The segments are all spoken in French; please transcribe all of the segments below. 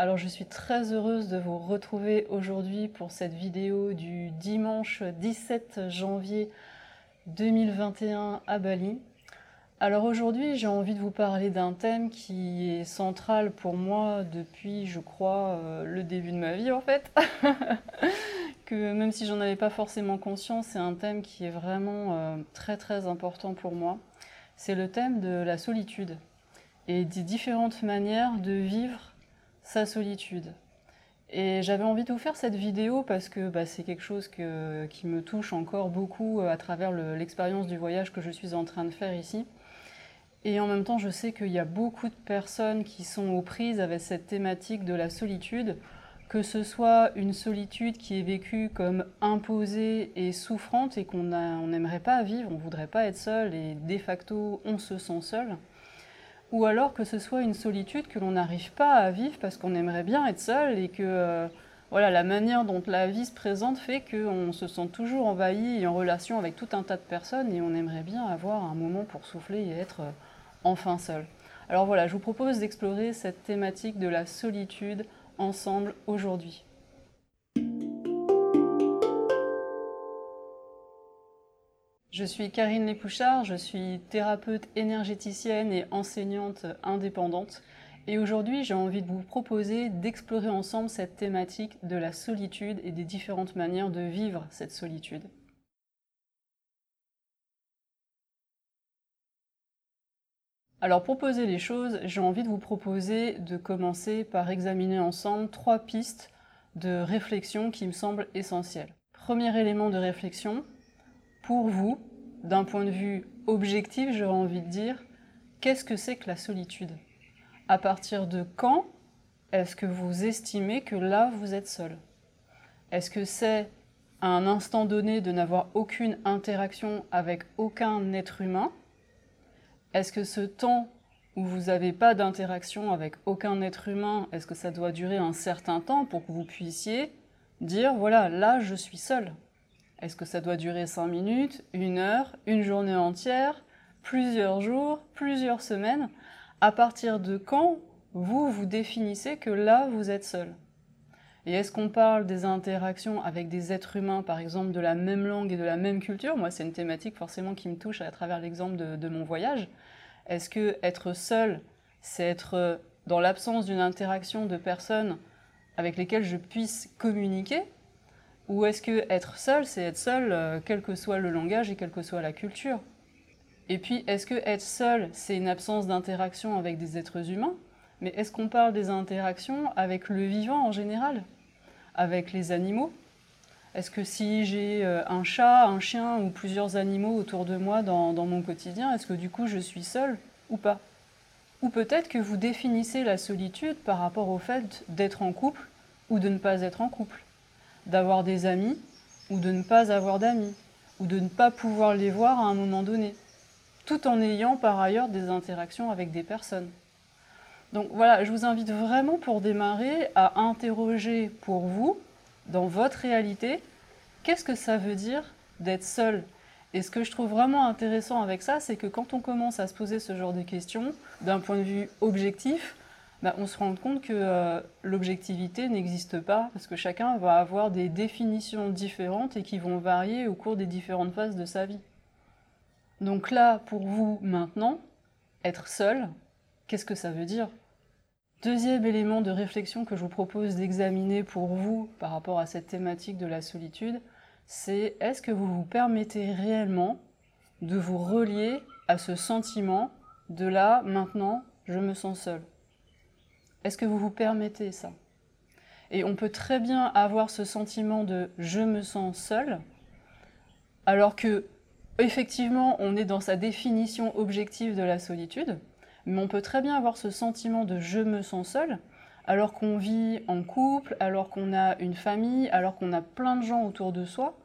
Alors je suis très heureuse de vous retrouver aujourd'hui pour cette vidéo du dimanche 17 janvier 2021 à Bali. Alors aujourd'hui j'ai envie de vous parler d'un thème qui est central pour moi depuis je crois euh, le début de ma vie en fait. que même si j'en avais pas forcément conscience, c'est un thème qui est vraiment euh, très très important pour moi. C'est le thème de la solitude et des différentes manières de vivre sa solitude. Et j'avais envie de vous faire cette vidéo parce que bah, c'est quelque chose qui me touche encore beaucoup euh, à travers l'expérience du voyage que je suis en train de faire ici. Et en même temps, je sais qu'il y a beaucoup de personnes qui sont aux prises avec cette thématique de la solitude, que ce soit une solitude qui est vécue comme imposée et souffrante et qu'on n'aimerait pas vivre, on voudrait pas être seul et de facto on se sent seul ou alors que ce soit une solitude que l'on n'arrive pas à vivre parce qu'on aimerait bien être seul et que euh, voilà, la manière dont la vie se présente fait qu'on se sent toujours envahi et en relation avec tout un tas de personnes et on aimerait bien avoir un moment pour souffler et être euh, enfin seul. Alors voilà, je vous propose d'explorer cette thématique de la solitude ensemble aujourd'hui. Je suis Karine Lépouchard, je suis thérapeute énergéticienne et enseignante indépendante. Et aujourd'hui, j'ai envie de vous proposer d'explorer ensemble cette thématique de la solitude et des différentes manières de vivre cette solitude. Alors pour poser les choses, j'ai envie de vous proposer de commencer par examiner ensemble trois pistes de réflexion qui me semblent essentielles. Premier élément de réflexion, pour vous, d'un point de vue objectif, j'aurais envie de dire, qu'est-ce que c'est que la solitude? À partir de quand est-ce que vous estimez que là, vous êtes seul? Est-ce que c'est à un instant donné de n'avoir aucune interaction avec aucun être humain? Est-ce que ce temps où vous n'avez pas d'interaction avec aucun être humain, est-ce que ça doit durer un certain temps pour que vous puissiez dire, voilà, là, je suis seul? Est-ce que ça doit durer 5 minutes, une heure, une journée entière, plusieurs jours, plusieurs semaines? À partir de quand vous vous définissez que là, vous êtes seul? Et est-ce qu'on parle des interactions avec des êtres humains, par exemple, de la même langue et de la même culture? Moi, c'est une thématique forcément qui me touche à travers l'exemple de, de, mon voyage. Est-ce que être seul, c'est être dans l'absence d'une interaction de personnes avec lesquelles je puisse communiquer? Ou est-ce que être seul, c'est être seul, euh, quel que soit le langage et quelle que soit la culture? Et puis, est-ce que être seul, c'est une absence d'interaction avec des êtres humains? Mais est-ce qu'on parle des interactions avec le vivant en général? Avec les animaux? Est-ce que si j'ai euh, un chat, un chien ou plusieurs animaux autour de moi dans, dans mon quotidien, est-ce que du coup je suis seul ou pas? Ou peut-être que vous définissez la solitude par rapport au fait d'être en couple ou de ne pas être en couple d'avoir des amis ou de ne pas avoir d'amis, ou de ne pas pouvoir les voir à un moment donné, tout en ayant par ailleurs des interactions avec des personnes. Donc voilà, je vous invite vraiment pour démarrer à interroger pour vous, dans votre réalité, qu'est-ce que ça veut dire d'être seul? Et ce que je trouve vraiment intéressant avec ça, c'est que quand on commence à se poser ce genre de questions, d'un point de vue objectif, bah, on se rend compte que euh, l'objectivité n'existe pas, parce que chacun va avoir des définitions différentes et qui vont varier au cours des différentes phases de sa vie. Donc là, pour vous maintenant, être seul, qu'est-ce que ça veut dire? Deuxième élément de réflexion que je vous propose d'examiner pour vous par rapport à cette thématique de la solitude, c'est est-ce que vous vous permettez réellement de vous relier à ce sentiment de là, maintenant, je me sens seul? Est-ce que vous vous permettez ça? Et on peut très bien avoir ce sentiment de je me sens seul, alors que effectivement on est dans sa définition objective de la solitude, mais on peut très bien avoir ce sentiment de je me sens seul, alors qu'on vit en couple, alors qu'on a une famille, alors qu'on a plein de gens autour de soi,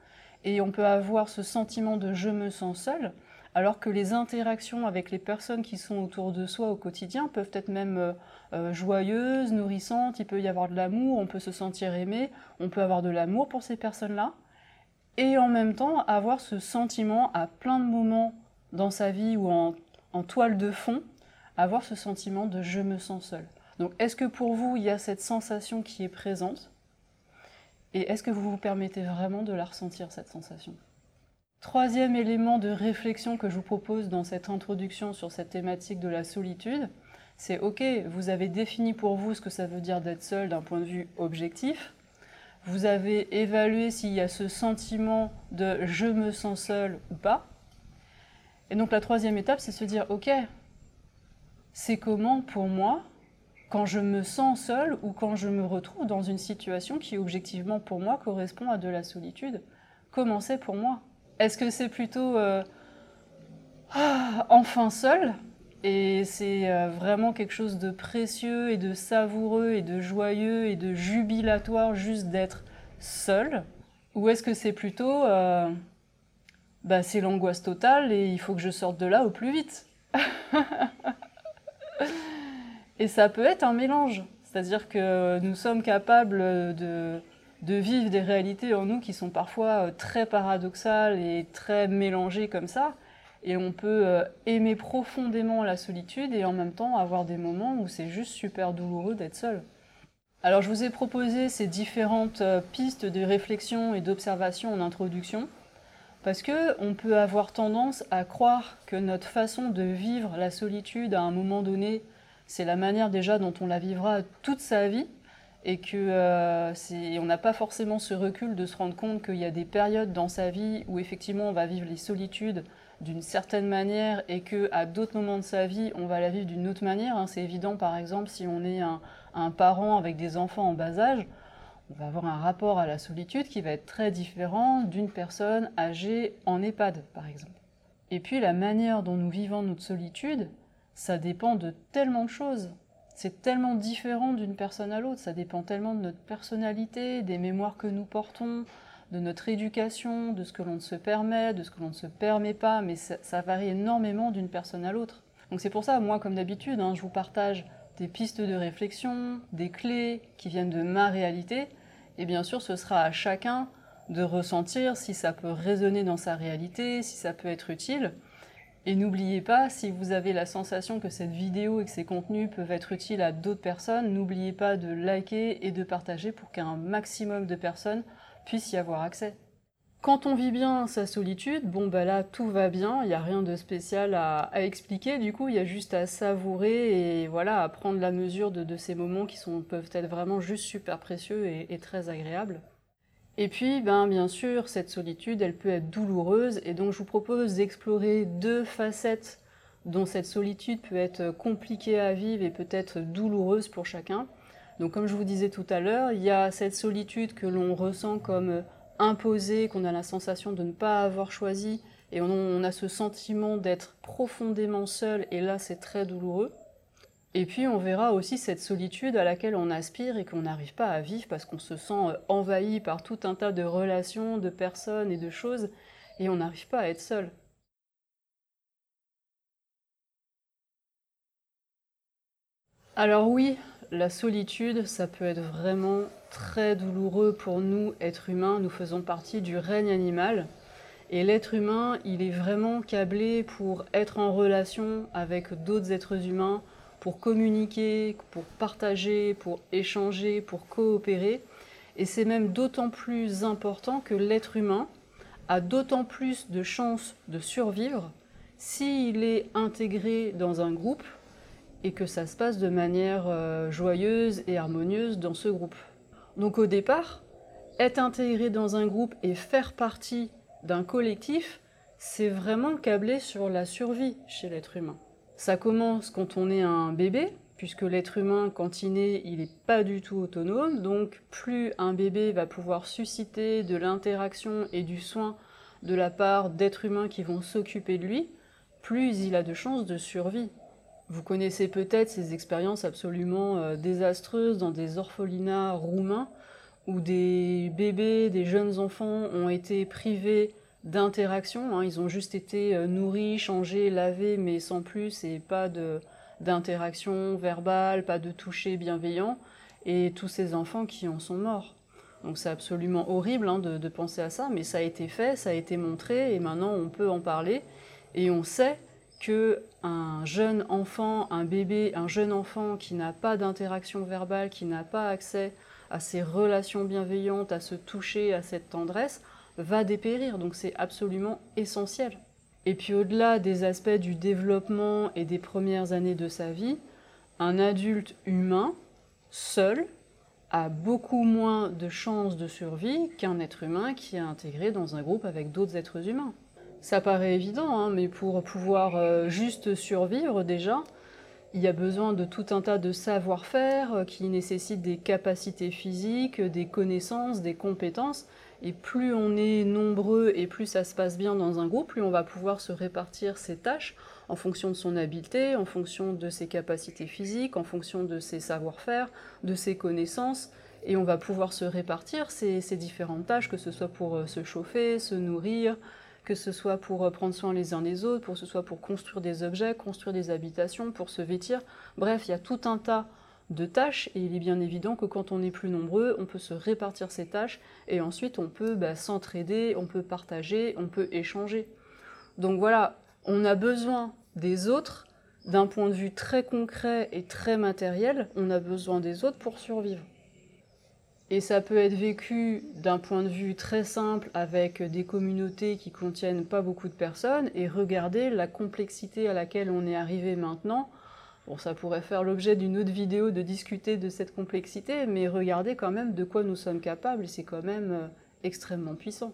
et on peut avoir ce sentiment de je me sens seul, alors que les interactions avec les personnes qui sont autour de soi au quotidien peuvent être même euh, euh, joyeuses, nourrissantes, il peut y avoir de l'amour, on peut se sentir aimé, on peut avoir de l'amour pour ces personnes-là, et en même temps avoir ce sentiment à plein de moments dans sa vie ou en, en toile de fond, avoir ce sentiment de je me sens seul. Donc est-ce que pour vous, il y a cette sensation qui est présente? Et est-ce que vous vous permettez vraiment de la ressentir, cette sensation? Troisième élément de réflexion que je vous propose dans cette introduction sur cette thématique de la solitude, c'est OK, vous avez défini pour vous ce que ça veut dire d'être seul d'un point de vue objectif. Vous avez évalué s'il y a ce sentiment de je me sens seul ou pas. Et donc la troisième étape, c'est se dire OK, c'est comment pour moi quand je me sens seul ou quand je me retrouve dans une situation qui objectivement pour moi correspond à de la solitude Comment c'est pour moi? Est-ce que c'est plutôt euh, ah, enfin seul? Et c'est euh, vraiment quelque chose de précieux et de savoureux et de joyeux et de jubilatoire juste d'être seul? Ou est-ce que c'est plutôt euh, bah, c'est l'angoisse totale et il faut que je sorte de là au plus vite? Et ça peut être un mélange, c'est-à-dire que nous sommes capables de de vivre des réalités en nous qui sont parfois euh, très paradoxales et très mélangées comme ça. Et on peut euh, aimer profondément la solitude et en même temps avoir des moments où c'est juste super douloureux d'être seul. Alors je vous ai proposé ces différentes euh, pistes de réflexion et d'observation en introduction parce que on peut avoir tendance à croire que notre façon de vivre la solitude à un moment donné, c'est la manière déjà dont on la vivra toute sa vie et que euh, on n'a pas forcément ce recul de se rendre compte qu'il y a des périodes dans sa vie où effectivement on va vivre les solitudes d'une certaine manière et que à d'autres moments de sa vie on va la vivre d'une autre manière. Hein. C'est évident par exemple si on est un, un, parent avec des enfants en bas âge, on va avoir un rapport à la solitude qui va être très différent d'une personne âgée en EHPAD par exemple. Et puis la manière dont nous vivons notre solitude, ça dépend de tellement de choses. C'est tellement différent d'une personne à l'autre, ça dépend tellement de notre personnalité, des mémoires que nous portons, de notre éducation, de ce que l'on se permet, de ce que l'on ne se permet pas, mais ça, varie énormément d'une personne à l'autre. Donc c'est pour ça, moi comme d'habitude, hein, je vous partage des pistes de réflexion, des clés qui viennent de ma réalité, et bien sûr ce sera à chacun de ressentir si ça peut résonner dans sa réalité, si ça peut être utile. Et n'oubliez pas, si vous avez la sensation que cette vidéo et que ces contenus peuvent être utiles à d'autres personnes, n'oubliez pas de liker et de partager pour qu'un maximum de personnes puissent y avoir accès. Quand on vit bien sa solitude, bon bah là tout va bien, il n'y a rien de spécial à, expliquer, du coup il y a juste à savourer et voilà, à prendre la mesure de, ces moments qui peuvent être vraiment juste super précieux et très agréables. Et puis, ben, bien sûr, cette solitude, elle peut être douloureuse, et donc je vous propose d'explorer deux facettes dont cette solitude peut être compliquée à vivre et peut-être douloureuse pour chacun. Donc comme je vous disais tout à l'heure, il y a cette solitude que l'on ressent comme imposée, qu'on a la sensation de ne pas avoir choisi, et on a ce sentiment d'être profondément seul, et là c'est très douloureux. Et puis on verra aussi cette solitude à laquelle on aspire et qu'on n'arrive pas à vivre parce qu'on se sent euh, envahi par tout un tas de relations, de personnes et de choses, et on n'arrive pas à être seul. Alors oui, la solitude, ça peut être vraiment très douloureux pour nous, êtres humains. Nous faisons partie du règne animal. Et l'être humain, il est vraiment câblé pour être en relation avec d'autres êtres humains, pour communiquer, pour partager, pour échanger, pour coopérer. Et c'est même d'autant plus important que l'être humain a d'autant plus de chances de survivre s'il est intégré dans un groupe et que ça se passe de manière euh, joyeuse et harmonieuse dans ce groupe. Donc au départ, être intégré dans un groupe et faire partie d'un collectif, c'est vraiment câblé sur la survie chez l'être humain. Ça commence quand on est un bébé, puisque l'être humain, quand il naît, il n'est pas du tout autonome. Donc plus un bébé va pouvoir susciter de l'interaction et du soin de la part d'êtres humains qui vont s'occuper de lui, plus il a de chances de survie. Vous connaissez peut-être ces expériences absolument euh, désastreuses dans des orphelinats roumains où des bébés, des jeunes enfants ont été privés d'interaction. Hein. Ils ont juste été euh, nourris, changés, lavés, mais sans plus, et pas d'interaction verbale, pas de toucher bienveillant. Et tous ces enfants qui en sont morts. Donc c'est absolument horrible hein, de, de, penser à ça, mais ça a été fait, ça a été montré, et maintenant on peut en parler. Et on sait que un jeune enfant, un bébé, un jeune enfant qui n'a pas d'interaction verbale, qui n'a pas accès à ces relations bienveillantes, à se toucher, à cette tendresse, va dépérir. Donc c'est absolument essentiel. Et puis au-delà des aspects du développement et des premières années de sa vie, un adulte humain, seul, a beaucoup moins de chances de survie qu'un être humain qui est intégré dans un groupe avec d'autres êtres humains. Ça paraît évident, hein, mais pour pouvoir euh, juste survivre déjà, il y a besoin de tout un tas de savoir-faire euh, qui nécessitent des capacités physiques, des connaissances, des compétences. Et plus on est nombreux et plus ça se passe bien dans un groupe, plus on va pouvoir se répartir ses tâches en fonction de son habileté, en fonction de ses capacités physiques, en fonction de ses savoir-faire, de ses connaissances. Et on va pouvoir se répartir ces, différentes tâches, que ce soit pour euh, se chauffer, se nourrir, que ce soit pour euh, prendre soin les uns des autres, pour ce soit pour construire des objets, construire des habitations, pour se vêtir. Bref, il y a tout un tas de tâches et il est bien évident que quand on est plus nombreux, on peut se répartir ces tâches et ensuite on peut bah, s'entraider, on peut partager, on peut échanger. Donc voilà, on a besoin des autres d'un point de vue très concret et très matériel, on a besoin des autres pour survivre. Et ça peut être vécu d'un point de vue très simple avec des communautés qui contiennent pas beaucoup de personnes et regarder la complexité à laquelle on est arrivé maintenant. Bon, ça pourrait faire l'objet d'une autre vidéo de discuter de cette complexité, mais regardez quand même de quoi nous sommes capables c'est quand même euh, extrêmement puissant.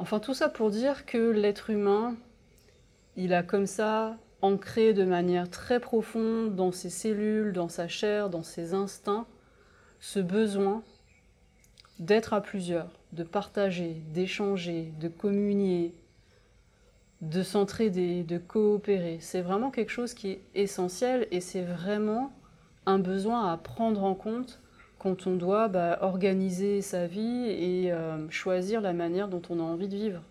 Enfin, tout ça pour dire que l'être humain, il a comme ça ancré de manière très profonde dans ses cellules, dans sa chair, dans ses instincts, ce besoin d'être à plusieurs, de partager, d'échanger, de communier, de s'entraider, de coopérer. C'est vraiment quelque chose qui est essentiel et c'est vraiment un besoin à prendre en compte quand on doit bah, organiser sa vie et euh, choisir la manière dont on a envie de vivre.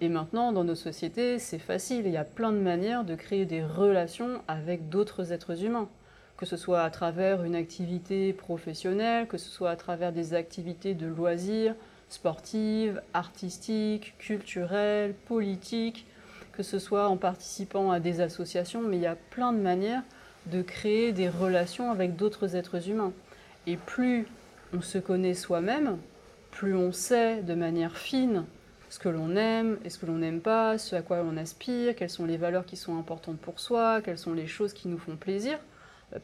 Et maintenant, dans nos sociétés, c'est facile, il y a plein de manières de créer des relations avec d'autres êtres humains que ce soit à travers une activité professionnelle, que ce soit à travers des activités de loisirs, sportives, artistiques, culturelles, politiques, que ce soit en participant à des associations, mais il y a plein de manières de créer des relations avec d'autres êtres humains. Et plus on se connaît soi-même, plus on sait de manière fine ce que l'on aime et ce que l'on n'aime pas, ce à quoi on aspire, quelles sont les valeurs qui sont importantes pour soi, quelles sont les choses qui nous font plaisir,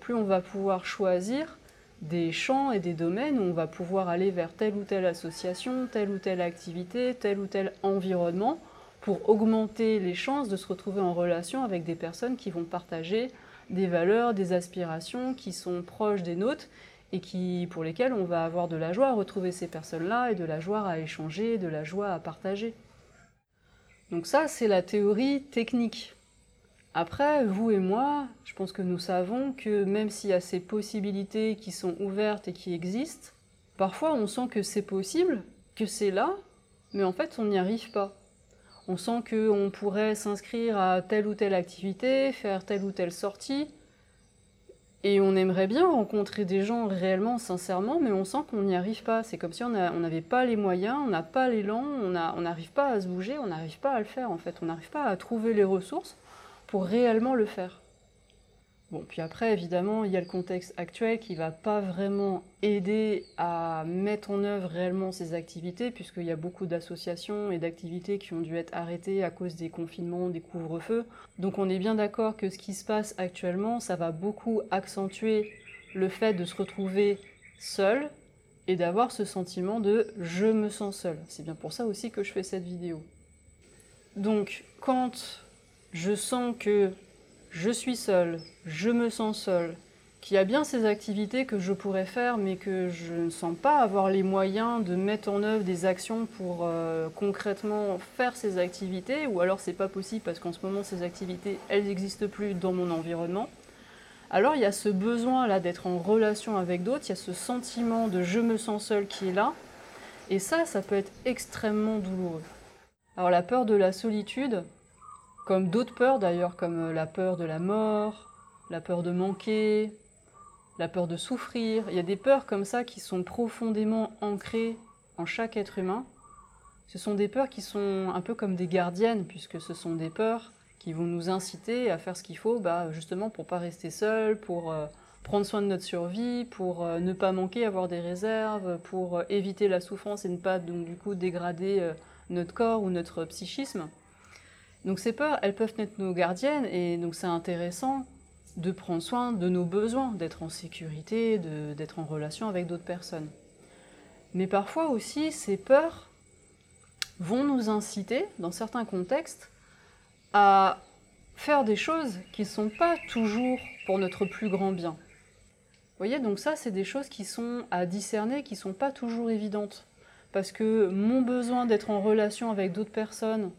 plus on va pouvoir choisir des champs et des domaines où on va pouvoir aller vers telle ou telle association, telle ou telle activité, tel ou tel environnement pour augmenter les chances de se retrouver en relation avec des personnes qui vont partager des valeurs, des aspirations qui sont proches des nôtres et qui, pour lesquelles on va avoir de la joie à retrouver ces personnes-là et de la joie à échanger, de la joie à partager. Donc ça, c'est la théorie technique. Après, vous et moi, je pense que nous savons que même s'il y a ces possibilités qui sont ouvertes et qui existent, parfois on sent que c'est possible, que c'est là, mais en fait on n'y arrive pas. On sent qu'on pourrait s'inscrire à telle ou telle activité, faire telle ou telle sortie, et on aimerait bien rencontrer des gens réellement, sincèrement, mais on sent qu'on n'y arrive pas. C'est comme si on n'avait pas les moyens, on n'a pas l'élan, on n'arrive pas à se bouger, on n'arrive pas à le faire en fait, on n'arrive pas à trouver les ressources pour réellement le faire. Bon, puis après, évidemment, il y a le contexte actuel qui ne va pas vraiment aider à mettre en œuvre réellement ces activités, puisqu'il y a beaucoup d'associations et d'activités qui ont dû être arrêtées à cause des confinements, des couvre-feux. Donc on est bien d'accord que ce qui se passe actuellement, ça va beaucoup accentuer le fait de se retrouver seul et d'avoir ce sentiment de « je me sens seul ». C'est bien pour ça aussi que je fais cette vidéo. Donc, quand je sens que je suis seule, je me sens seule, qu'il y a bien ces activités que je pourrais faire, mais que je ne sens pas avoir les moyens de mettre en œuvre des actions pour euh, concrètement faire ces activités, ou alors c'est pas possible parce qu'en ce moment ces activités, elles n'existent plus dans mon environnement, alors il y a ce besoin là d'être en relation avec d'autres, il y a ce sentiment de je me sens seul qui est là, et ça, ça peut être extrêmement douloureux. Alors la peur de la solitude, comme d'autres peurs d'ailleurs, comme euh, la peur de la mort, la peur de manquer, la peur de souffrir, il y a des peurs comme ça qui sont profondément ancrées en chaque être humain. Ce sont des peurs qui sont un peu comme des gardiennes, puisque ce sont des peurs qui vont nous inciter à faire ce qu'il faut, bah, justement pour pas rester seul, pour euh, prendre soin de notre survie, pour euh, ne pas manquer, avoir des réserves, pour éviter la souffrance et ne pas donc du coup dégrader notre corps ou notre psychisme. Donc ces peurs, elles peuvent être nos gardiennes et donc c'est intéressant de prendre soin de nos besoins, d'être en sécurité, d'être en relation avec d'autres personnes. Mais parfois aussi, ces peurs vont nous inciter, dans certains contextes, à faire des choses qui ne sont pas toujours pour notre plus grand bien. Vous voyez, donc ça, c'est des choses qui sont à discerner, qui ne sont pas toujours évidentes. Parce que mon besoin d'être en relation avec d'autres personnes,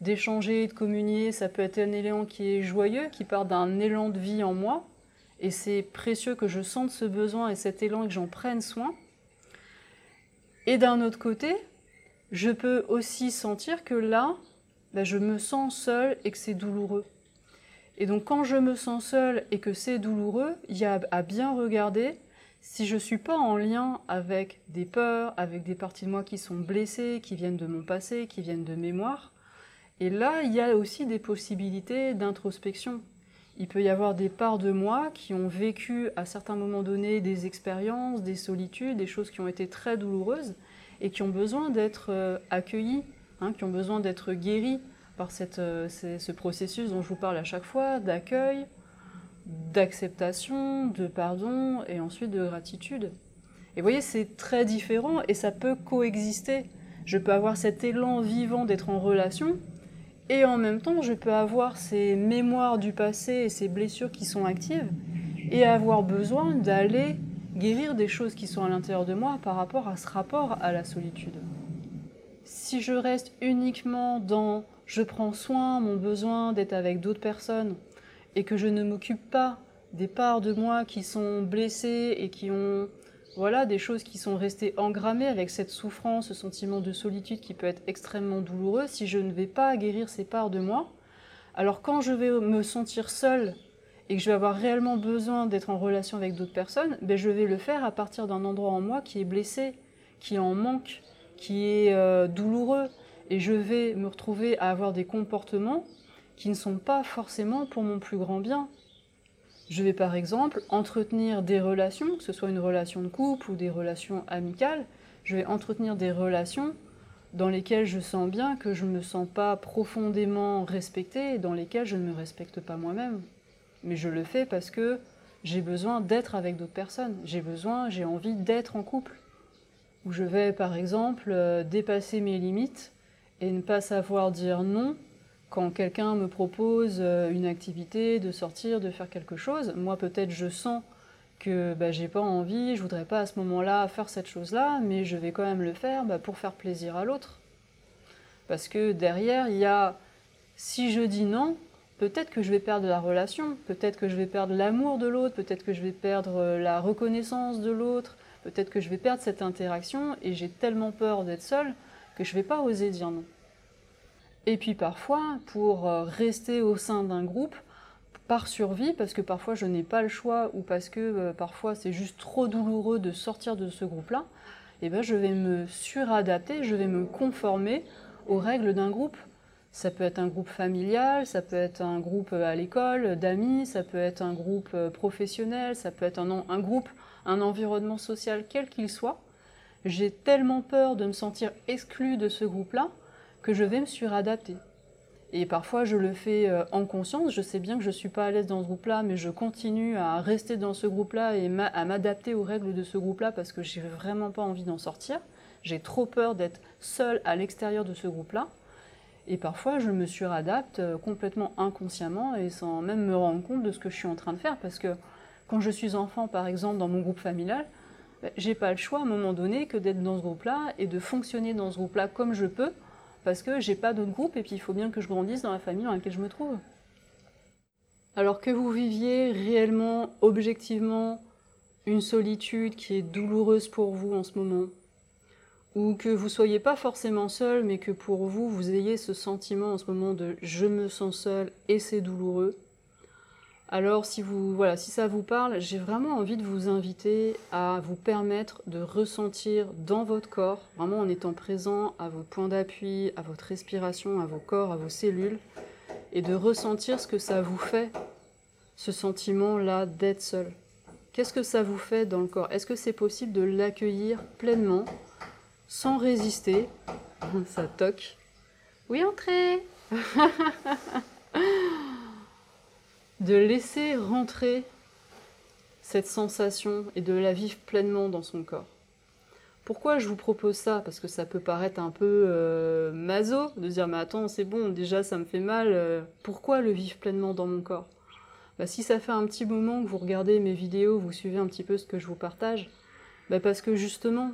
d'échanger, de communier, ça peut être un élan qui est joyeux, qui part d'un élan de vie en moi. Et c'est précieux que je sente ce besoin et cet élan et que j'en prenne soin. Et d'un autre côté, je peux aussi sentir que là, ben, je me sens seule et que c'est douloureux. Et donc quand je me sens seule et que c'est douloureux, il y a à bien regarder si je ne suis pas en lien avec des peurs, avec des parties de moi qui sont blessées, qui viennent de mon passé, qui viennent de mémoire. Et là, il y a aussi des possibilités d'introspection. Il peut y avoir des parts de moi qui ont vécu à certains moments donnés des expériences, des solitudes, des choses qui ont été très douloureuses et qui ont besoin d'être euh, accueillies, Hein, qui ont besoin d'être guéris par euh, ce processus dont je vous parle à chaque fois, d'accueil, d'acceptation, de pardon et ensuite de gratitude. Et vous voyez, c'est très différent et ça peut coexister. Je peux avoir cet élan vivant d'être en relation et en même temps, je peux avoir ces mémoires du passé et ces blessures qui sont actives et avoir besoin d'aller guérir des choses qui sont à l'intérieur de moi par rapport à ce rapport à la solitude. Si je reste uniquement dans je prends soin, mon besoin d'être avec d'autres personnes, et que je ne m'occupe pas des parts de moi qui sont blessées et qui ont voilà des choses qui sont restées engrammées avec cette souffrance, ce sentiment de solitude qui peut être extrêmement douloureux, si je ne vais pas guérir ces parts de moi, alors quand je vais me sentir seule et que je vais avoir réellement besoin d'être en relation avec d'autres personnes, ben je vais le faire à partir d'un endroit en moi qui est blessé, qui en manque, qui est euh, douloureux et je vais me retrouver à avoir des comportements qui ne sont pas forcément pour mon plus grand bien. Je vais par exemple entretenir des relations, que ce soit une relation de couple ou des relations amicales, je vais entretenir des relations dans lesquelles je sens bien que je ne me sens pas profondément respectée et dans lesquelles je ne me respecte pas moi-même. Mais je le fais parce que j'ai besoin d'être avec d'autres personnes, j'ai besoin, j'ai envie d'être en couple où je vais par exemple euh, dépasser mes limites et ne pas savoir dire non quand quelqu'un me propose euh, une activité, de sortir, de faire quelque chose. Moi peut-être je sens que bah, j'ai pas envie, je voudrais pas à ce moment-là faire cette chose-là, mais je vais quand même le faire bah, pour faire plaisir à l'autre. Parce que derrière, il y a, si je dis non, peut-être que je vais perdre la relation, peut-être que je vais perdre l'amour de l'autre, peut-être que je vais perdre euh, la reconnaissance de l'autre, peut-être que je vais perdre cette interaction et j'ai tellement peur d'être seule que je ne vais pas oser dire non. Et puis parfois, pour euh, rester au sein d'un groupe, par survie, parce que parfois je n'ai pas le choix ou parce que euh, parfois c'est juste trop douloureux de sortir de ce groupe-là, eh ben, je vais me suradapter, je vais me conformer aux règles d'un groupe. Ça peut être un groupe familial, ça peut être un groupe à l'école d'amis, ça peut être un groupe euh, professionnel, ça peut être un, un groupe un environnement social quel qu'il soit, j'ai tellement peur de me sentir exclu de ce groupe-là que je vais me suradapter. Et parfois, je le fais euh, en conscience. Je sais bien que je ne suis pas à l'aise dans ce groupe-là, mais je continue à rester dans ce groupe-là et à m'adapter aux règles de ce groupe-là parce que j'ai vraiment pas envie d'en sortir. J'ai trop peur d'être seule à l'extérieur de ce groupe-là. Et parfois, je me suradapte euh, complètement inconsciemment et sans même me rendre compte de ce que je suis en train de faire parce que quand je suis enfant, par exemple, dans mon groupe familial, ben, j'ai pas le choix à un moment donné que d'être dans ce groupe-là et de fonctionner dans ce groupe-là comme je peux, parce que j'ai pas d'autre groupe et puis il faut bien que je grandisse dans la famille dans laquelle je me trouve. Alors que vous viviez réellement, objectivement, une solitude qui est douloureuse pour vous en ce moment, ou que vous soyez pas forcément seul, mais que pour vous, vous ayez ce sentiment en ce moment de je me sens seul et c'est douloureux, alors si, vous, voilà, si ça vous parle, j'ai vraiment envie de vous inviter à vous permettre de ressentir dans votre corps, vraiment en étant présent à vos points d'appui, à votre respiration, à vos corps, à vos cellules, et de ressentir ce que ça vous fait, ce sentiment-là d'être seul. Qu'est-ce que ça vous fait dans le corps? Est-ce que c'est possible de l'accueillir pleinement, sans résister? Ça toque. Oui, entrez De laisser rentrer cette sensation et de la vivre pleinement dans son corps. Pourquoi je vous propose ça? Parce que ça peut paraître un peu euh, maso de dire mais attends c'est bon déjà ça me fait mal. Euh, pourquoi le vivre pleinement dans mon corps? Bah, Si ça fait un petit moment que vous regardez mes vidéos, vous suivez un petit peu ce que je vous partage, bah, parce que justement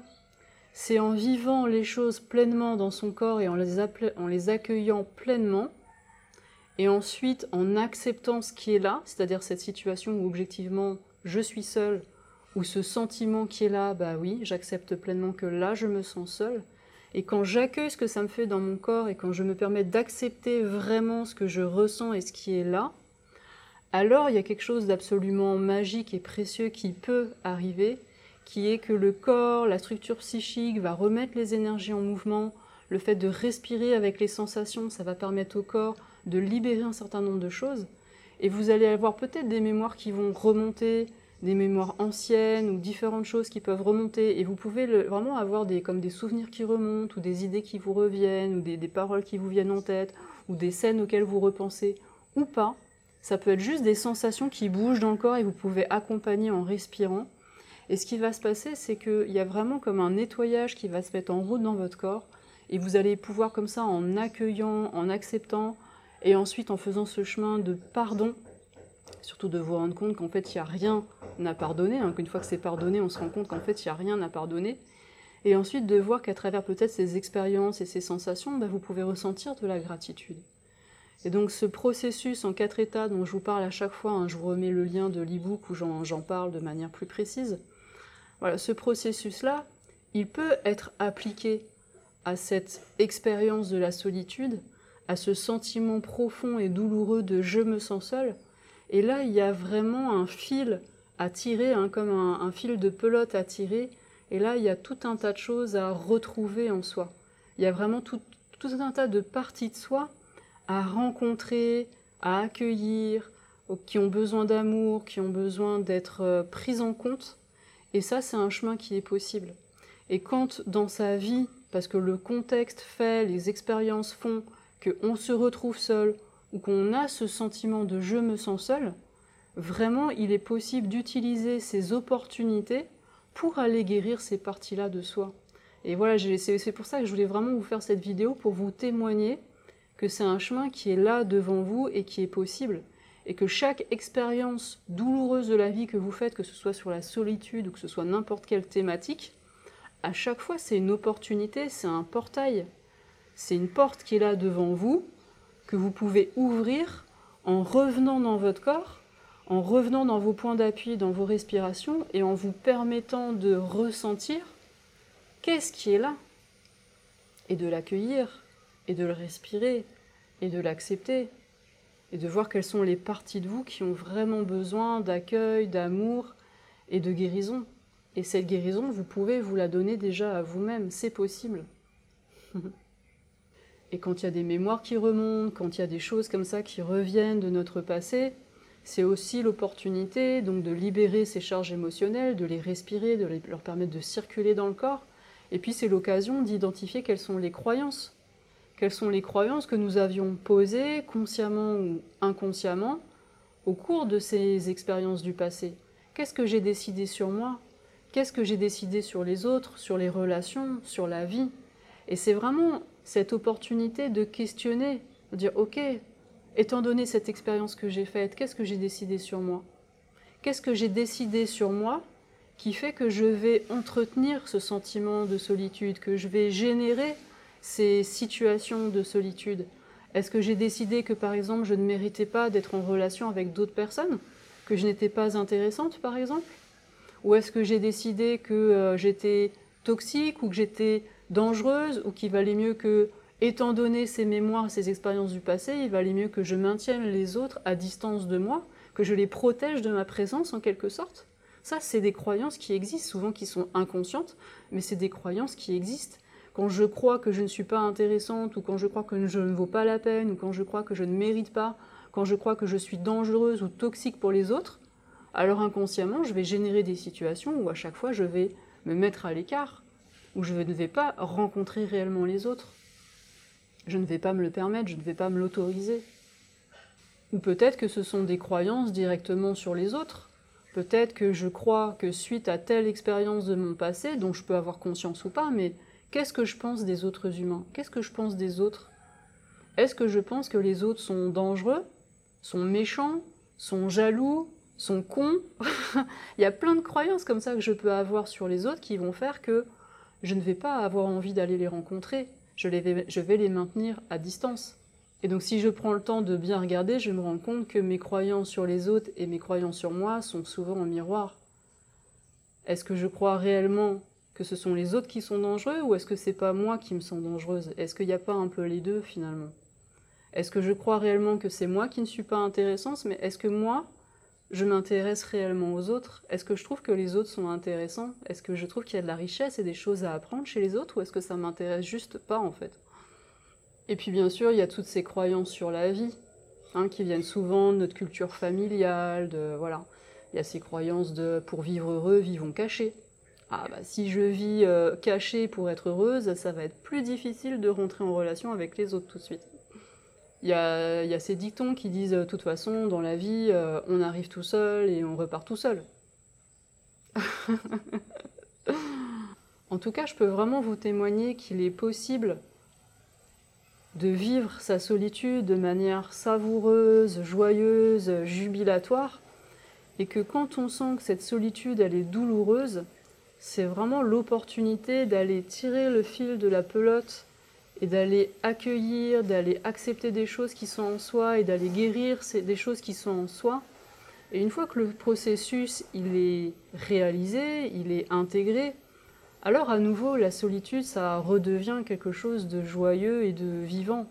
c'est en vivant les choses pleinement dans son corps et en les, en les accueillant pleinement, et ensuite en acceptant ce qui est là, c'est-à-dire cette situation où objectivement je suis seule, ou ce sentiment qui est là, bah oui, j'accepte pleinement que là, je me sens seule. Et quand j'accueille ce que ça me fait dans mon corps et quand je me permets d'accepter vraiment ce que je ressens et ce qui est là, alors il y a quelque chose d'absolument magique et précieux qui peut arriver, qui est que le corps, la structure psychique va remettre les énergies en mouvement, le fait de respirer avec les sensations, ça va permettre au corps de libérer un certain nombre de choses. Et vous allez avoir peut-être des mémoires qui vont remonter, des mémoires anciennes ou différentes choses qui peuvent remonter et vous pouvez vraiment avoir des, comme des souvenirs qui remontent ou des idées qui vous reviennent ou des, des, paroles qui vous viennent en tête ou des scènes auxquelles vous repensez ou pas. Ça peut être juste des sensations qui bougent dans le corps et vous pouvez accompagner en respirant. Et ce qui va se passer, c'est qu'il y a vraiment comme un nettoyage qui va se mettre en route dans votre corps et vous allez pouvoir comme ça en accueillant, en acceptant et ensuite en faisant ce chemin de pardon surtout de vous rendre compte qu'en fait, il n'y a rien à pardonner, hein, qu'une fois que c'est pardonné, on se rend compte qu'en fait, il n'y a rien à pardonner. Et ensuite de voir qu'à travers peut-être ces expériences et ces sensations, bah, vous pouvez ressentir de la gratitude. Et donc ce processus en quatre états dont je vous parle à chaque fois, hein, je vous remets le lien de l'e-book où j'en parle de manière plus précise, voilà, ce processus-là, il peut être appliqué à cette expérience de la solitude, à ce sentiment profond et douloureux de je me sens seul, et là, il y a vraiment un fil à tirer, hein, comme un, fil de pelote à tirer. Et là, il y a tout un tas de choses à retrouver en soi. Il y a vraiment tout, un tas de parties de soi à rencontrer, à accueillir, qui ont besoin d'amour, qui ont besoin d'être euh, prises en compte. Et ça, c'est un chemin qui est possible. Et quand dans sa vie, parce que le contexte fait, les expériences font, qu'on se retrouve seul, ou qu'on a ce sentiment de je me sens seul, vraiment il est possible d'utiliser ces opportunités pour aller guérir ces parties-là de soi. Et voilà, c'est pour ça que je voulais vraiment vous faire cette vidéo pour vous témoigner que c'est un chemin qui est là devant vous et qui est possible. Et que chaque expérience douloureuse de la vie que vous faites, que ce soit sur la solitude ou que ce soit n'importe quelle thématique, à chaque fois c'est une opportunité, c'est un portail. C'est une porte qui est là devant vous que vous pouvez ouvrir en revenant dans votre corps, en revenant dans vos points d'appui, dans vos respirations, et en vous permettant de ressentir qu'est-ce qui est là, et de l'accueillir, et de le respirer, et de l'accepter, et de voir quelles sont les parties de vous qui ont vraiment besoin d'accueil, d'amour et de guérison. Et cette guérison, vous pouvez vous la donner déjà à vous-même, c'est possible. Et quand il y a des mémoires qui remontent, quand il y a des choses comme ça qui reviennent de notre passé, c'est aussi l'opportunité donc de libérer ces charges émotionnelles, de les respirer, de leur permettre de circuler dans le corps. Et puis c'est l'occasion d'identifier quelles sont les croyances. Quelles sont les croyances que nous avions posées, consciemment ou inconsciemment, au cours de ces expériences du passé. Qu'est-ce que j'ai décidé sur moi? Qu'est-ce que j'ai décidé sur les autres, sur les relations, sur la vie? Et c'est vraiment cette opportunité de questionner, de dire ok, étant donné cette expérience que j'ai faite, qu'est-ce que j'ai décidé sur moi? Qu'est-ce que j'ai décidé sur moi qui fait que je vais entretenir ce sentiment de solitude, que je vais générer ces situations de solitude? Est-ce que j'ai décidé que par exemple je ne méritais pas d'être en relation avec d'autres personnes Que je n'étais pas intéressante par exemple? Ou est-ce que j'ai décidé que euh, j'étais toxique ou que j'étais dangereuse ou qu'il valait mieux que, étant donné ces mémoires, ces expériences du passé, il valait mieux que je maintienne les autres à distance de moi, que je les protège de ma présence en quelque sorte. Ça, c'est des croyances qui existent, souvent qui sont inconscientes, mais c'est des croyances qui existent. Quand je crois que je ne suis pas intéressante, ou quand je crois que je ne vaux pas la peine, ou quand je crois que je ne mérite pas, quand je crois que je suis dangereuse ou toxique pour les autres, alors inconsciemment, je vais générer des situations où à chaque fois je vais me mettre à l'écart, où je ne vais pas rencontrer réellement les autres. Je ne vais pas me le permettre, je ne vais pas me l'autoriser. Ou peut-être que ce sont des croyances directement sur les autres. Peut-être que je crois que suite à telle expérience de mon passé, dont je peux avoir conscience ou pas, mais Qu'est-ce que je pense des autres humains? Qu'est-ce que je pense des autres? Est-ce que je pense que les autres sont dangereux, sont méchants, sont jaloux, sont cons? Il y a plein de croyances comme ça que je peux avoir sur les autres qui vont faire que je ne vais pas avoir envie d'aller les rencontrer. Je, vais, vais les maintenir à distance. Et donc si je prends le temps de bien regarder, je me rends compte que mes croyances sur les autres et mes croyances sur moi sont souvent en miroir. Est-ce que je crois réellement que ce sont les autres qui sont dangereux ou est-ce que c'est pas moi qui me sens dangereuse? Est-ce qu'il n'y a pas un peu les deux finalement? Est-ce que je crois réellement que c'est moi qui ne suis pas intéressante, mais est-ce que moi, je m'intéresse réellement aux autres Est-ce que je trouve que les autres sont intéressants? Est-ce que je trouve qu'il y a de la richesse et des choses à apprendre chez les autres ou est-ce que ça m'intéresse juste pas en fait? Et puis bien sûr, il y a toutes ces croyances sur la vie hein, qui viennent souvent de notre culture familiale, de voilà. Il y a ces croyances de pour vivre heureux, vivons cachés ah bah si je vis euh, cachée pour être heureuse, ça va être plus difficile de rentrer en relation avec les autres tout de suite. Il y a, ces dictons qui disent, de toute façon, dans la vie, euh, on arrive tout seul et on repart tout seul. en tout cas, je peux vraiment vous témoigner qu'il est possible de vivre sa solitude de manière savoureuse, joyeuse, jubilatoire, et que quand on sent que cette solitude, elle est douloureuse, c'est vraiment l'opportunité d'aller tirer le fil de la pelote et d'aller accueillir, d'aller accepter des choses qui sont en soi et d'aller guérir des choses qui sont en soi. Et une fois que le processus il est réalisé, il est intégré, alors à nouveau la solitude ça redevient quelque chose de joyeux et de vivant.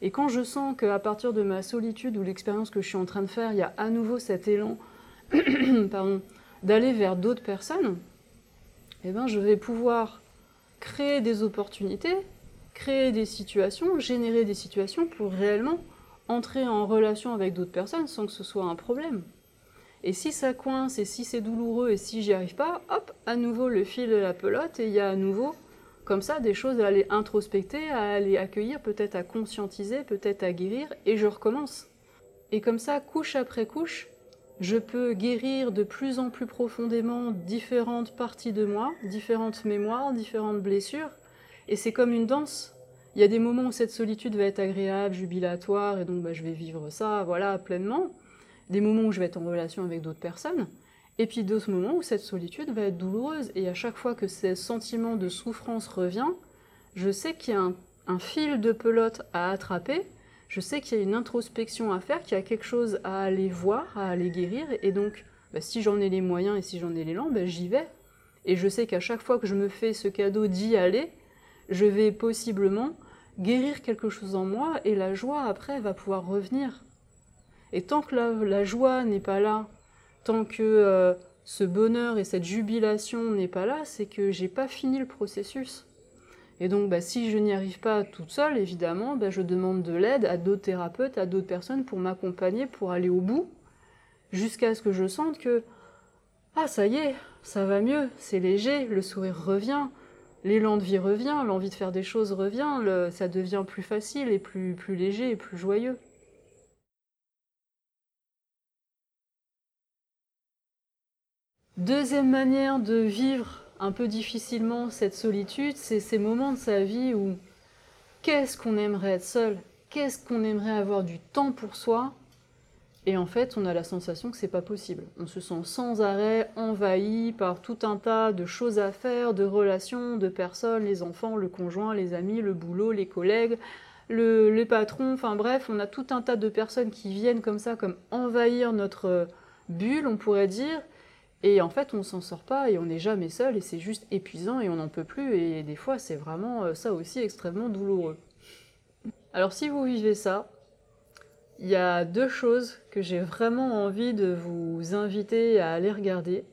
Et quand je sens qu'à partir de ma solitude ou l'expérience que je suis en train de faire, il y a à nouveau cet élan d'aller vers d'autres personnes, eh ben, je vais pouvoir créer des opportunités, créer des situations, générer des situations pour réellement entrer en relation avec d'autres personnes sans que ce soit un problème. Et si ça coince, et si c'est douloureux, et si j'y arrive pas, hop, à nouveau le fil de la pelote, et il y a à nouveau, comme ça, des choses à aller introspecter, à aller accueillir, peut-être à conscientiser, peut-être à guérir, et je recommence. Et comme ça, couche après couche, je peux guérir de plus en plus profondément différentes parties de moi, différentes mémoires, différentes blessures, et c'est comme une danse. Il y a des moments où cette solitude va être agréable, jubilatoire, et donc bah, je vais vivre ça, voilà, pleinement. Des moments où je vais être en relation avec d'autres personnes, et puis d'autres moments où cette solitude va être douloureuse. Et à chaque fois que ce sentiment de souffrance revient, je sais qu'il y a un fil de pelote à attraper, je sais qu'il y a une introspection à faire, qu'il y a quelque chose à aller voir, à aller guérir, et donc bah, si j'en ai les moyens et si j'en ai l'élan, bah, j'y vais. Et je sais qu'à chaque fois que je me fais ce cadeau d'y aller, je vais possiblement guérir quelque chose en moi et la joie après va pouvoir revenir. Et tant que la, joie n'est pas là, tant que euh, ce bonheur et cette jubilation n'est pas là, c'est que j'ai pas fini le processus. Et donc, bah, si je n'y arrive pas toute seule, évidemment, bah, je demande de l'aide à d'autres thérapeutes, à d'autres personnes pour m'accompagner, pour aller au bout, jusqu'à ce que je sente que, ah, ça y est, ça va mieux, c'est léger, le sourire revient, l'élan de vie revient, l'envie de faire des choses revient, ça devient plus facile et plus, plus léger et plus joyeux. Deuxième manière de vivre un peu difficilement cette solitude, c'est ces moments de sa vie où qu'est-ce qu'on aimerait être seul, qu'est-ce qu'on aimerait avoir du temps pour soi, et en fait on a la sensation que c'est pas possible. On se sent sans arrêt envahi par tout un tas de choses à faire, de relations, de personnes, les enfants, le conjoint, les amis, le boulot, les collègues, les patrons, enfin bref, on a tout un tas de personnes qui viennent comme ça, comme envahir notre bulle, on pourrait dire, et en fait, on s'en sort pas et on n'est jamais seul et c'est juste épuisant et on n'en peut plus et des fois, c'est vraiment euh, ça aussi extrêmement douloureux. Alors si vous vivez ça, il y a deux choses que j'ai vraiment envie de vous inviter à aller regarder.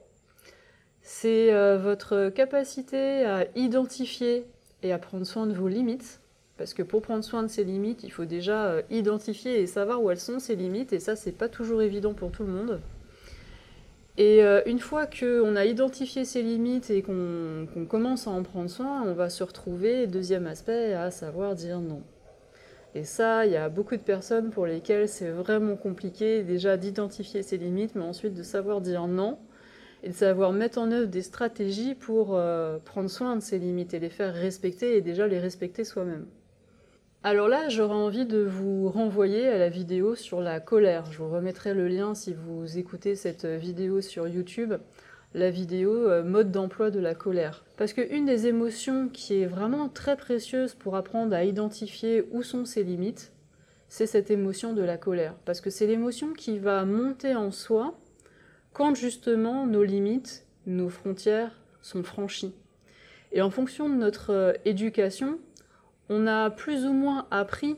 C'est euh, votre capacité à identifier et à prendre soin de vos limites. Parce que pour prendre soin de ses limites, il faut déjà euh, identifier et savoir où elles sont ces limites, et ça, c'est pas toujours évident pour tout le monde. Et euh, une fois qu'on a identifié ses limites et qu'on commence à en prendre soin, on va se retrouver, deuxième aspect, à savoir dire non. Et ça, il y a beaucoup de personnes pour lesquelles c'est vraiment compliqué déjà d'identifier ses limites, mais ensuite de savoir dire non et de savoir mettre en œuvre des stratégies pour euh, prendre soin de ses limites et les faire respecter et déjà les respecter soi-même. Alors là, j'aurais envie de vous renvoyer à la vidéo sur la colère. Je vous remettrai le lien si vous écoutez cette vidéo sur YouTube, la vidéo euh, mode d'emploi de la colère. Parce qu'une des émotions qui est vraiment très précieuse pour apprendre à identifier où sont ses limites, c'est cette émotion de la colère. Parce que c'est l'émotion qui va monter en soi quand justement nos limites, nos frontières sont franchies. Et en fonction de notre euh, éducation, on a plus ou moins appris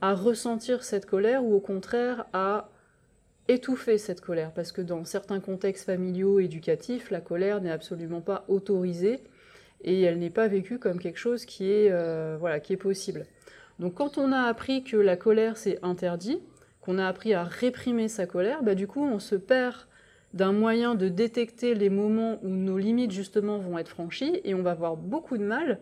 à ressentir cette colère ou au contraire à étouffer cette colère. Parce que dans certains contextes familiaux, éducatifs, la colère n'est absolument pas autorisée et elle n'est pas vécue comme quelque chose qui est, euh, voilà, qui est possible. Donc quand on a appris que la colère c'est interdit, qu'on a appris à réprimer sa colère, bah, du coup on se perd d'un moyen de détecter les moments où nos limites justement vont être franchies et on va avoir beaucoup de mal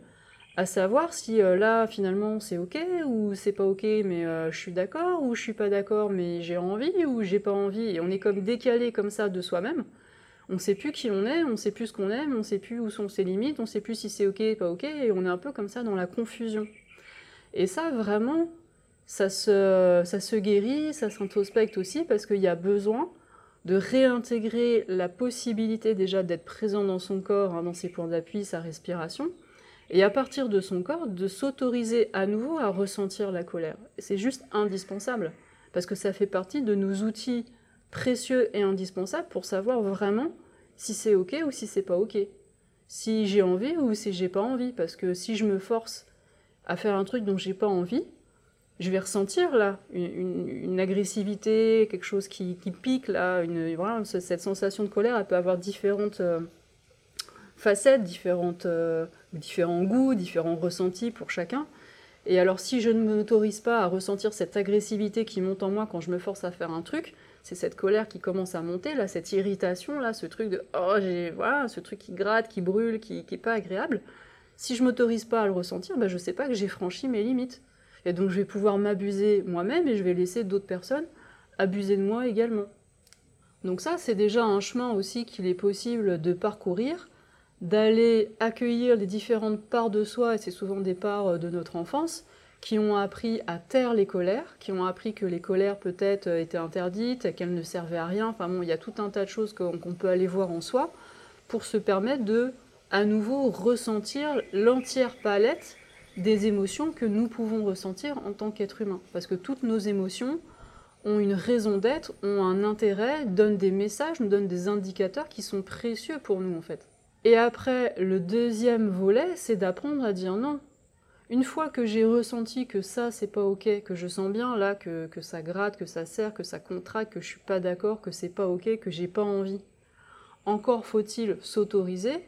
à savoir si euh, là finalement c'est ok ou c'est pas ok mais euh, je suis d'accord ou je suis pas d'accord mais j'ai envie ou j'ai pas envie et on est comme décalé comme ça de soi-même. On sait plus qui on est, on sait plus ce qu'on aime, on sait plus où sont ses limites, on sait plus si c'est ok pas ok et on est un peu comme ça dans la confusion. Et ça vraiment ça se, ça se guérit, ça s'introspecte aussi parce qu'il y a besoin de réintégrer la possibilité déjà d'être présent dans son corps, hein, dans ses points d'appui, sa respiration, et à partir de son corps, de s'autoriser à nouveau à ressentir la colère. C'est juste indispensable, parce que ça fait partie de nos outils précieux et indispensables pour savoir vraiment si c'est ok ou si c'est pas ok. Si j'ai envie ou si j'ai pas envie, parce que si je me force à faire un truc dont j'ai pas envie, je vais ressentir là une, agressivité, quelque chose qui, pique là, une, voilà, cette sensation de colère, elle peut avoir différentes euh, facettes, différentes euh, différents goûts, différents ressentis pour chacun. Et alors si je ne m'autorise pas à ressentir cette agressivité qui monte en moi quand je me force à faire un truc, c'est cette colère qui commence à monter, là, cette irritation, là, ce truc de oh j'ai voilà, ce truc qui gratte, qui brûle, qui, qui est pas agréable. Si je m'autorise pas à le ressentir, ben, je sais pas que j'ai franchi mes limites. Et donc je vais pouvoir m'abuser moi-même et je vais laisser d'autres personnes abuser de moi également. Donc ça, c'est déjà un chemin aussi qu'il est possible de parcourir d'aller accueillir les différentes parts de soi, et c'est souvent des parts euh, de notre enfance, qui ont appris à taire les colères, qui ont appris que les colères peut-être euh, étaient interdites, qu'elles ne servaient à rien. Enfin bon, il y a tout un tas de choses qu'on peut aller voir en soi pour se permettre de, à nouveau, ressentir l'entière palette des émotions que nous pouvons ressentir en tant qu'être humain. Parce que toutes nos émotions ont une raison d'être, ont un intérêt, donnent des messages, nous donnent des indicateurs qui sont précieux pour nous en fait. Et après, le deuxième volet, c'est d'apprendre à dire non. Une fois que j'ai ressenti que ça, c'est pas ok, que je sens bien là que, que ça gratte, que ça serre, que ça contracte, que je suis pas d'accord, que c'est pas ok, que j'ai pas envie. Encore faut-il s'autoriser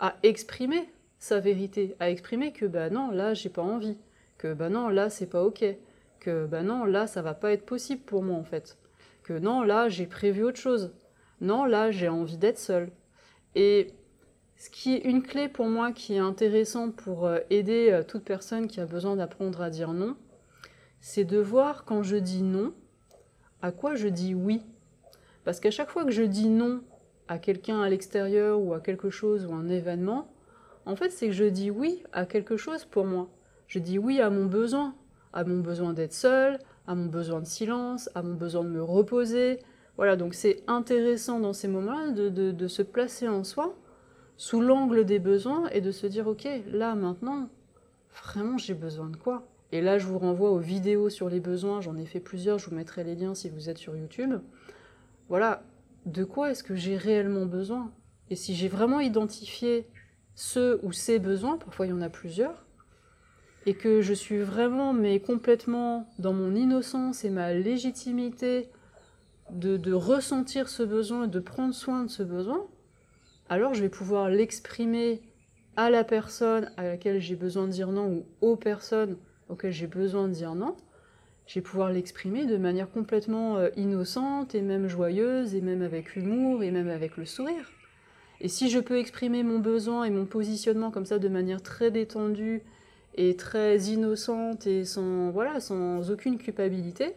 à exprimer sa vérité, à exprimer que bah non, là j'ai pas envie, que bah non, là c'est pas ok, que bah non, là ça va pas être possible pour moi en fait, que non, là j'ai prévu autre chose, non, là j'ai envie d'être seule. Et ce qui est une clé pour moi qui est intéressante pour euh, aider euh, toute personne qui a besoin d'apprendre à dire non, c'est de voir quand je dis non, à quoi je dis oui. Parce qu'à chaque fois que je dis non à quelqu'un à l'extérieur ou à quelque chose ou un événement, en fait c'est que je dis oui à quelque chose pour moi. Je dis oui à mon besoin, à mon besoin d'être seul, à mon besoin de silence, à mon besoin de me reposer. Voilà, donc c'est intéressant dans ces moments-là de se placer en soi sous l'angle des besoins et de se dire ok là maintenant vraiment j'ai besoin de quoi? Et là, je vous renvoie aux vidéos sur les besoins, j'en ai fait plusieurs, je vous mettrai les liens si vous êtes sur YouTube. Voilà, de quoi est-ce que j'ai réellement besoin? Et si j'ai vraiment identifié ce ou ces besoins, parfois il y en a plusieurs, et que je suis vraiment, mais complètement dans mon innocence et ma légitimité de, de ressentir ce besoin et de prendre soin de ce besoin, alors je vais pouvoir l'exprimer à la personne à laquelle j'ai besoin de dire non ou aux personnes auxquelles j'ai besoin de dire non, je vais pouvoir l'exprimer de manière complètement euh, innocente et même joyeuse et même avec humour et même avec le sourire. Et si je peux exprimer mon besoin et mon positionnement comme ça de manière très détendue et très innocente et sans, voilà, sans aucune culpabilité,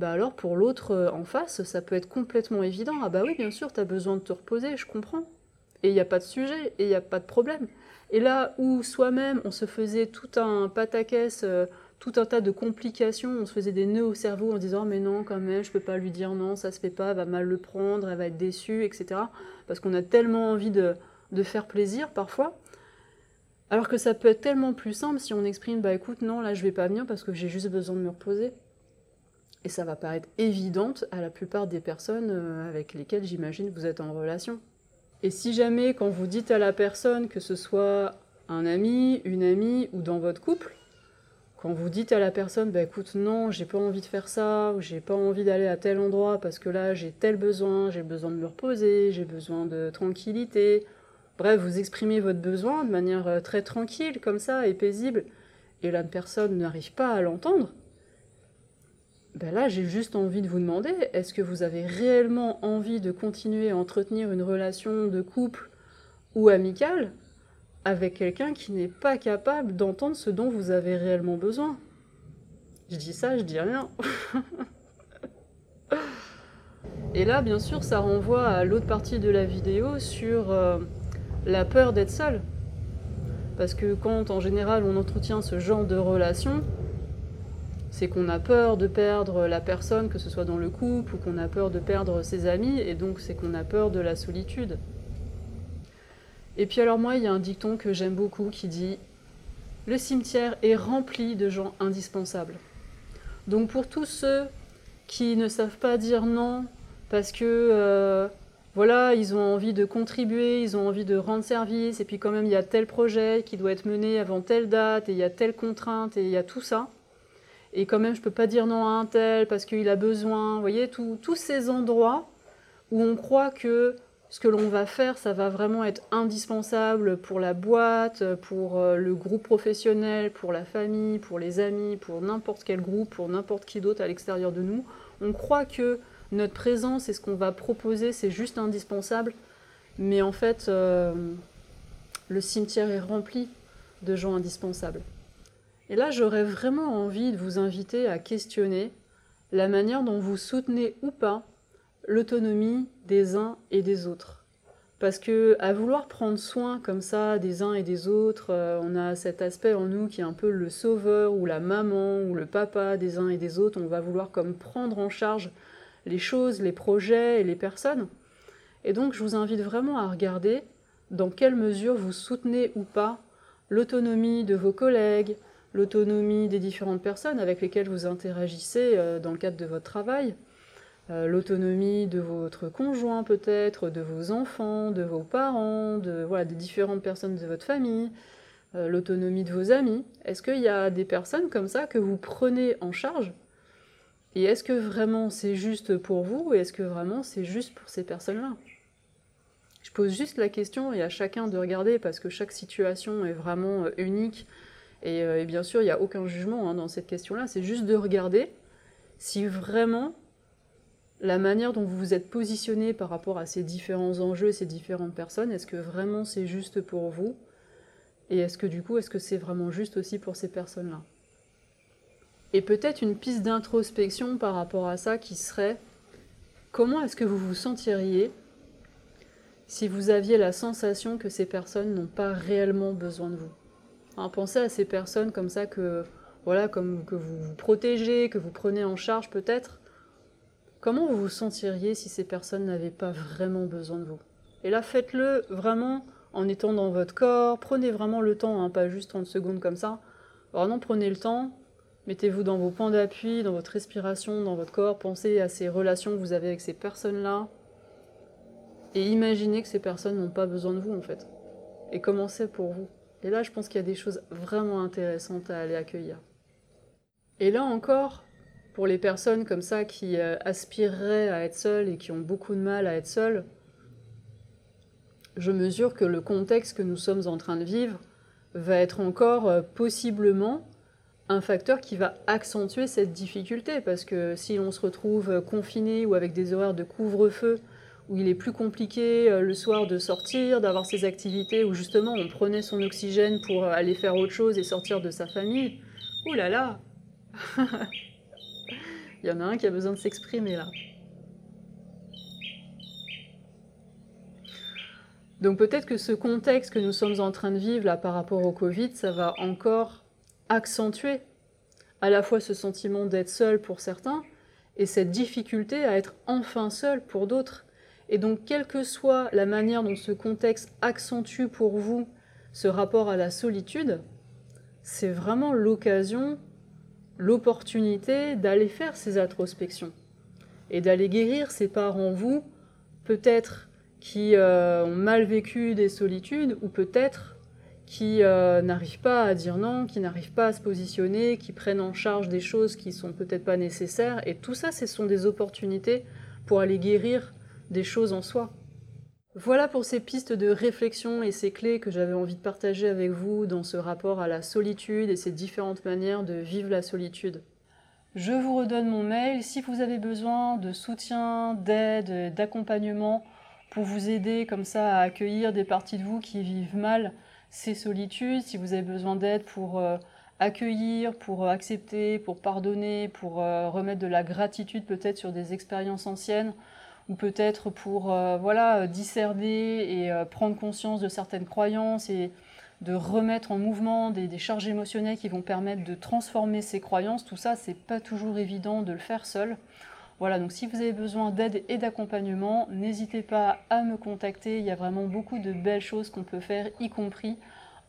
bah alors pour l'autre euh, en face, ça peut être complètement évident. Ah bah oui, bien sûr, tu as besoin de te reposer, je comprends. Et il n'y a pas de sujet, et il n'y a pas de problème. Et là où soi-même, on se faisait tout un pataquès, euh, tout un tas de complications, on se faisait des nœuds au cerveau en disant mais non quand même, je peux pas lui dire non, ça se fait pas, elle va mal le prendre, elle va être déçue, etc. Parce qu'on a tellement envie de, de faire plaisir parfois. Alors que ça peut être tellement plus simple si on exprime bah écoute non là je vais pas venir parce que j'ai juste besoin de me reposer. Et ça va paraître évidente à la plupart des personnes euh, avec lesquelles j'imagine vous êtes en relation. Et si jamais, quand vous dites à la personne, que ce soit un ami, une amie ou dans votre couple, quand vous dites à la personne, bah écoute, non, j'ai pas envie de faire ça, ou j'ai pas envie d'aller à tel endroit parce que là j'ai tel besoin, j'ai besoin de me reposer, j'ai besoin de tranquillité. Bref, vous exprimez votre besoin de manière euh, très tranquille, comme ça, et paisible, et la personne n'arrive pas à l'entendre. Ben là, j'ai juste envie de vous demander, est-ce que vous avez réellement envie de continuer à entretenir une relation de couple ou amicale avec quelqu'un qui n'est pas capable d'entendre ce dont vous avez réellement besoin? Je dis ça, je dis rien. Et là, bien sûr, ça renvoie à l'autre partie de la vidéo sur euh, la peur d'être seul. Parce que quand, en général, on entretient ce genre de relation, c'est qu'on a peur de perdre la personne, que ce soit dans le couple, ou qu'on a peur de perdre ses amis, et donc c'est qu'on a peur de la solitude. Et puis alors moi, il y a un dicton que j'aime beaucoup qui dit ⁇ Le cimetière est rempli de gens indispensables ⁇ Donc pour tous ceux qui ne savent pas dire non, parce que euh, voilà, ils ont envie de contribuer, ils ont envie de rendre service, et puis quand même il y a tel projet qui doit être mené avant telle date, et il y a telle contrainte, et il y a tout ça, et quand même je peux pas dire non à un tel parce qu'il a besoin, vous voyez, tous ces endroits où on croit que ce que l'on va faire, ça va vraiment être indispensable pour la boîte, pour euh, le groupe professionnel, pour la famille, pour les amis, pour n'importe quel groupe, pour n'importe qui d'autre à l'extérieur de nous. On croit que notre présence et ce qu'on va proposer, c'est juste indispensable, mais en fait, euh, le cimetière est rempli de gens indispensables. Et là, j'aurais vraiment envie de vous inviter à questionner la manière dont vous soutenez ou pas l'autonomie des uns et des autres. Parce que à vouloir prendre soin comme ça des uns et des autres, euh, on a cet aspect en nous qui est un peu le sauveur ou la maman ou le papa des uns et des autres. On va vouloir comme prendre en charge les choses, les projets et les personnes. Et donc je vous invite vraiment à regarder dans quelle mesure vous soutenez ou pas l'autonomie de vos collègues, l'autonomie des différentes personnes avec lesquelles vous interagissez euh, dans le cadre de votre travail, euh, l'autonomie de votre conjoint peut-être, de vos enfants, de vos parents, de des différentes personnes de votre famille, euh, l'autonomie de vos amis. Est-ce qu'il y a des personnes comme ça que vous prenez en charge? Et est-ce que vraiment c'est juste pour vous ou est-ce que vraiment c'est juste pour ces personnes-là? Je pose juste la question et à chacun de regarder parce que chaque situation est vraiment unique euh, et, bien sûr, il n'y a aucun jugement hein, dans cette question-là, c'est juste de regarder si vraiment la manière dont vous vous êtes positionné par rapport à ces différents enjeux, ces différentes personnes, est-ce que vraiment c'est juste pour vous? Et est-ce que du coup, est-ce que c'est vraiment juste aussi pour ces personnes-là? Et peut-être une piste d'introspection par rapport à ça qui serait comment est-ce que vous vous sentiriez si vous aviez la sensation que ces personnes n'ont pas réellement besoin de vous? Pensez à ces personnes comme ça que, voilà, comme, que vous vous protégez, que vous prenez en charge peut-être. Comment vous vous sentiriez si ces personnes n'avaient pas vraiment besoin de vous? Et là, faites-le vraiment en étant dans votre corps. Prenez vraiment le temps, hein, pas juste 30 secondes comme ça, non, prenez le temps, mettez-vous dans vos points d'appui, dans votre respiration, dans votre corps, pensez à ces relations que vous avez avec ces personnes-là, et imaginez que ces personnes n'ont pas besoin de vous en fait. Et commencez pour vous? Et là, je pense qu'il y a des choses vraiment intéressantes à aller accueillir. Et là encore, pour les personnes comme ça qui euh, aspireraient à être seules et qui ont beaucoup de mal à être seules, je mesure que le contexte que nous sommes en train de vivre va être encore euh, possiblement un facteur qui va accentuer cette difficulté, parce que si on se retrouve euh, confiné ou avec des horaires de couvre-feu, où il est plus compliqué le soir de sortir, d'avoir ses activités, où justement on prenait son oxygène pour aller faire autre chose et sortir de sa famille, ouh là là Il y en a un qui a besoin de s'exprimer là. Donc peut-être que ce contexte que nous sommes en train de vivre là par rapport au Covid, ça va encore accentuer à la fois ce sentiment d'être seul pour certains et cette difficulté à être enfin seul pour d'autres. Et donc quelle que soit la manière dont ce contexte accentue pour vous ce rapport à la solitude, c'est vraiment l'occasion l'opportunité d'aller faire ces introspections et d'aller guérir ces parts en vous, peut-être qui euh, ont mal vécu des solitudes ou peut-être qui euh, n'arrivent pas à dire non, qui n'arrivent pas à se positionner, qui prennent en charge des choses qui sont peut-être pas nécessaires. Et tout ça, ce sont des opportunités pour aller guérir des choses en soi. Voilà pour ces pistes de réflexion et ces clés que j'avais envie de partager avec vous dans ce rapport à la solitude et ces différentes manières de vivre la solitude. Je vous redonne mon mail si vous avez besoin de soutien, d'aide, d'accompagnement pour vous aider comme ça à accueillir des parties de vous qui vivent mal ces solitudes, si vous avez besoin d'aide pour euh, accueillir, pour euh, accepter, pour pardonner, pour euh, remettre de la gratitude peut-être sur des expériences anciennes, ou peut-être pour euh, voilà, discerner et euh, prendre conscience de certaines croyances et de remettre en mouvement des, charges émotionnelles qui vont permettre de transformer ces croyances. Tout ça, c'est pas toujours évident de le faire seul. Voilà, donc si vous avez besoin d'aide et d'accompagnement, n'hésitez pas à me contacter. Il y a vraiment beaucoup de belles choses qu'on peut faire, y compris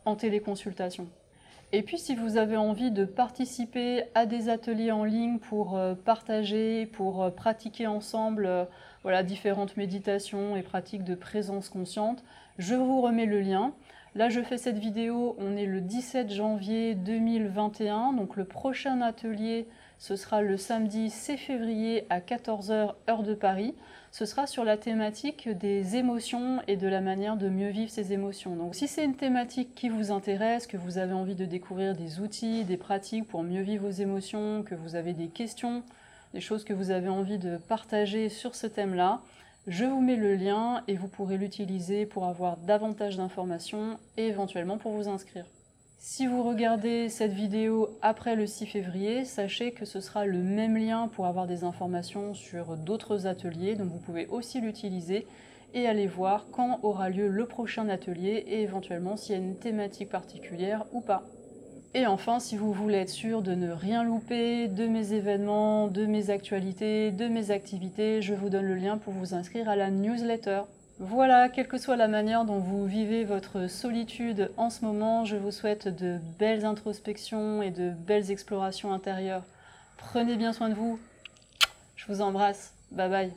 en téléconsultation. Et puis si vous avez envie de participer à des ateliers en ligne pour euh, partager, pour pratiquer ensemble voilà, différentes méditations et pratiques de présence consciente. Je vous remets le lien. Là, je fais cette vidéo, on est le 17 janvier 2021, donc le prochain atelier, ce sera le samedi 6 février à 14h heure de Paris. Ce sera sur la thématique des émotions et de la manière de mieux vivre ces émotions. Donc si c'est une thématique qui vous intéresse, que vous avez envie de découvrir des outils, des pratiques pour mieux vivre vos émotions, que vous avez des questions, des choses que vous avez envie de partager sur ce thème-là, je vous mets le lien et vous pourrez l'utiliser pour avoir davantage d'informations et éventuellement pour vous inscrire. Si vous regardez cette vidéo après le 6 février, sachez que ce sera le même lien pour avoir des informations sur d'autres ateliers, donc vous pouvez aussi l'utiliser et aller voir quand aura lieu le prochain atelier et éventuellement s'il y a une thématique particulière ou pas. Et enfin, si vous voulez être sûr de ne rien louper de mes événements, de mes actualités, de mes activités, je vous donne le lien pour vous inscrire à la newsletter. Voilà, quelle que soit la manière dont vous vivez votre solitude en ce moment, je vous souhaite de belles introspections et de belles explorations intérieures. Prenez bien soin de vous. Je vous embrasse. Bye bye.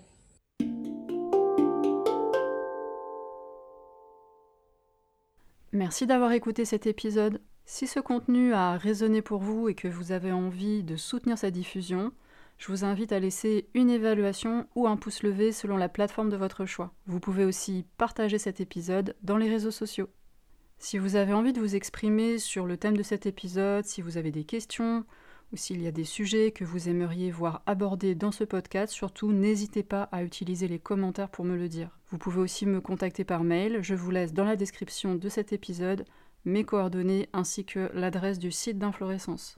Merci d'avoir écouté cet épisode. Si ce contenu a résonné pour vous et que vous avez envie de soutenir sa diffusion, je vous invite à laisser une évaluation ou un pouce levé selon la plateforme de votre choix. Vous pouvez aussi partager cet épisode dans les réseaux sociaux. Si vous avez envie de vous exprimer sur le thème de cet épisode, si vous avez des questions ou s'il y a des sujets que vous aimeriez voir abordés dans ce podcast, surtout n'hésitez pas à utiliser les commentaires pour me le dire. Vous pouvez aussi me contacter par mail, je vous laisse dans la description de cet épisode mes coordonnées ainsi que l'adresse du site d'inflorescence.